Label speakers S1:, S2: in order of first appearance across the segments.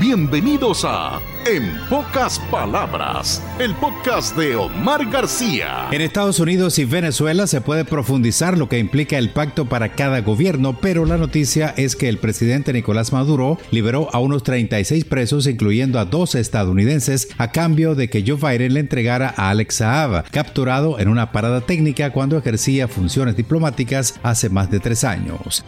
S1: Bienvenidos a En pocas palabras, el podcast de Omar García.
S2: En Estados Unidos y Venezuela se puede profundizar lo que implica el pacto para cada gobierno, pero la noticia es que el presidente Nicolás Maduro liberó a unos 36 presos, incluyendo a dos estadounidenses, a cambio de que Joe Biden le entregara a Alex Saab, capturado en una parada técnica cuando ejercía funciones diplomáticas hace más de tres años.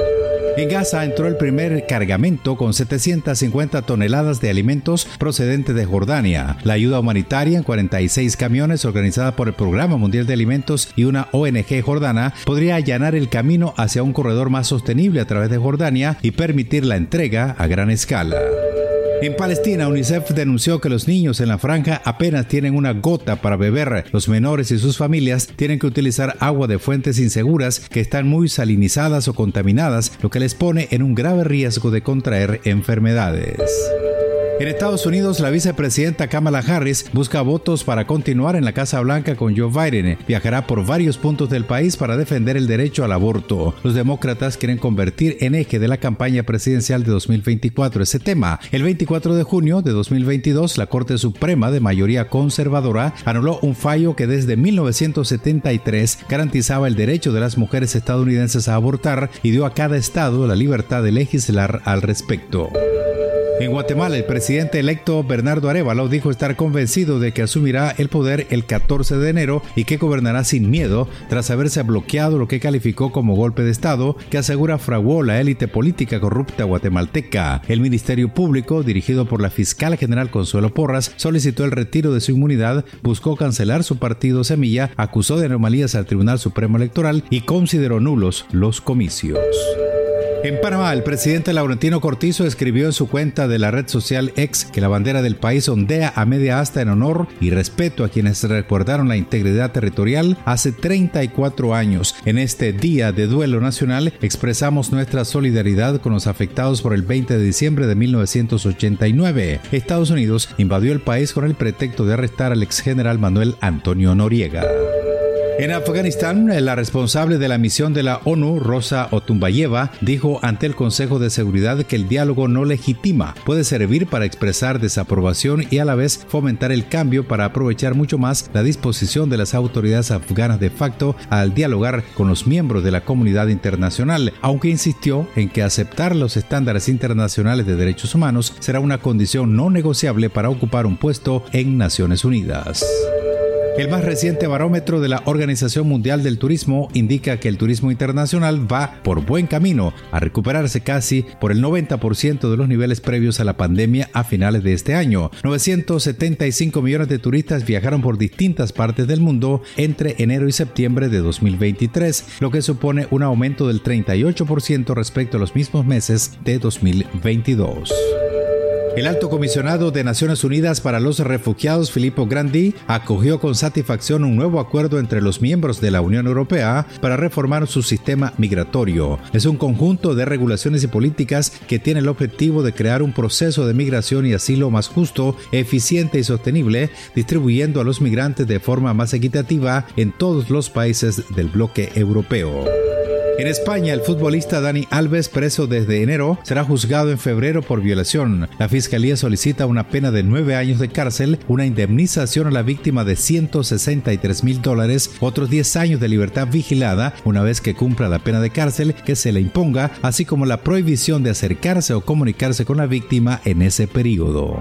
S2: En Gaza entró el primer cargamento con 750 toneladas de alimentos procedentes de Jordania. La ayuda humanitaria en 46 camiones organizada por el Programa Mundial de Alimentos y una ONG jordana podría allanar el camino hacia un corredor más sostenible a través de Jordania y permitir la entrega a gran escala. En Palestina, UNICEF denunció que los niños en la franja apenas tienen una gota para beber. Los menores y sus familias tienen que utilizar agua de fuentes inseguras que están muy salinizadas o contaminadas, lo que les pone en un grave riesgo de contraer enfermedades. En Estados Unidos, la vicepresidenta Kamala Harris busca votos para continuar en la Casa Blanca con Joe Biden. Viajará por varios puntos del país para defender el derecho al aborto. Los demócratas quieren convertir en eje de la campaña presidencial de 2024 ese tema. El 24 de junio de 2022, la Corte Suprema de mayoría conservadora anuló un fallo que desde 1973 garantizaba el derecho de las mujeres estadounidenses a abortar y dio a cada estado la libertad de legislar al respecto. En Guatemala, el presidente electo Bernardo Arevalo dijo estar convencido de que asumirá el poder el 14 de enero y que gobernará sin miedo tras haberse bloqueado lo que calificó como golpe de Estado que asegura fraguó la élite política corrupta guatemalteca. El Ministerio Público, dirigido por la fiscal general Consuelo Porras, solicitó el retiro de su inmunidad, buscó cancelar su partido Semilla, acusó de anomalías al Tribunal Supremo Electoral y consideró nulos los comicios. En Panamá, el presidente Laurentino Cortizo escribió en su cuenta de la red social X que la bandera del país ondea a media asta en honor y respeto a quienes recordaron la integridad territorial hace 34 años. En este Día de Duelo Nacional expresamos nuestra solidaridad con los afectados por el 20 de diciembre de 1989. Estados Unidos invadió el país con el pretexto de arrestar al ex general Manuel Antonio Noriega. En Afganistán, la responsable de la misión de la ONU, Rosa Otumbayeva, dijo ante el Consejo de Seguridad que el diálogo no legitima, puede servir para expresar desaprobación y a la vez fomentar el cambio para aprovechar mucho más la disposición de las autoridades afganas de facto al dialogar con los miembros de la comunidad internacional, aunque insistió en que aceptar los estándares internacionales de derechos humanos será una condición no negociable para ocupar un puesto en Naciones Unidas. El más reciente barómetro de la Organización Mundial del Turismo indica que el turismo internacional va por buen camino a recuperarse casi por el 90% de los niveles previos a la pandemia a finales de este año. 975 millones de turistas viajaron por distintas partes del mundo entre enero y septiembre de 2023, lo que supone un aumento del 38% respecto a los mismos meses de 2022. El alto comisionado de Naciones Unidas para los Refugiados, Filippo Grandi, acogió con satisfacción un nuevo acuerdo entre los miembros de la Unión Europea para reformar su sistema migratorio. Es un conjunto de regulaciones y políticas que tiene el objetivo de crear un proceso de migración y asilo más justo, eficiente y sostenible, distribuyendo a los migrantes de forma más equitativa en todos los países del bloque europeo. En España, el futbolista Dani Alves, preso desde enero, será juzgado en febrero por violación. La fiscalía solicita una pena de nueve años de cárcel, una indemnización a la víctima de 163 mil dólares, otros 10 años de libertad vigilada una vez que cumpla la pena de cárcel que se le imponga, así como la prohibición de acercarse o comunicarse con la víctima en ese periodo.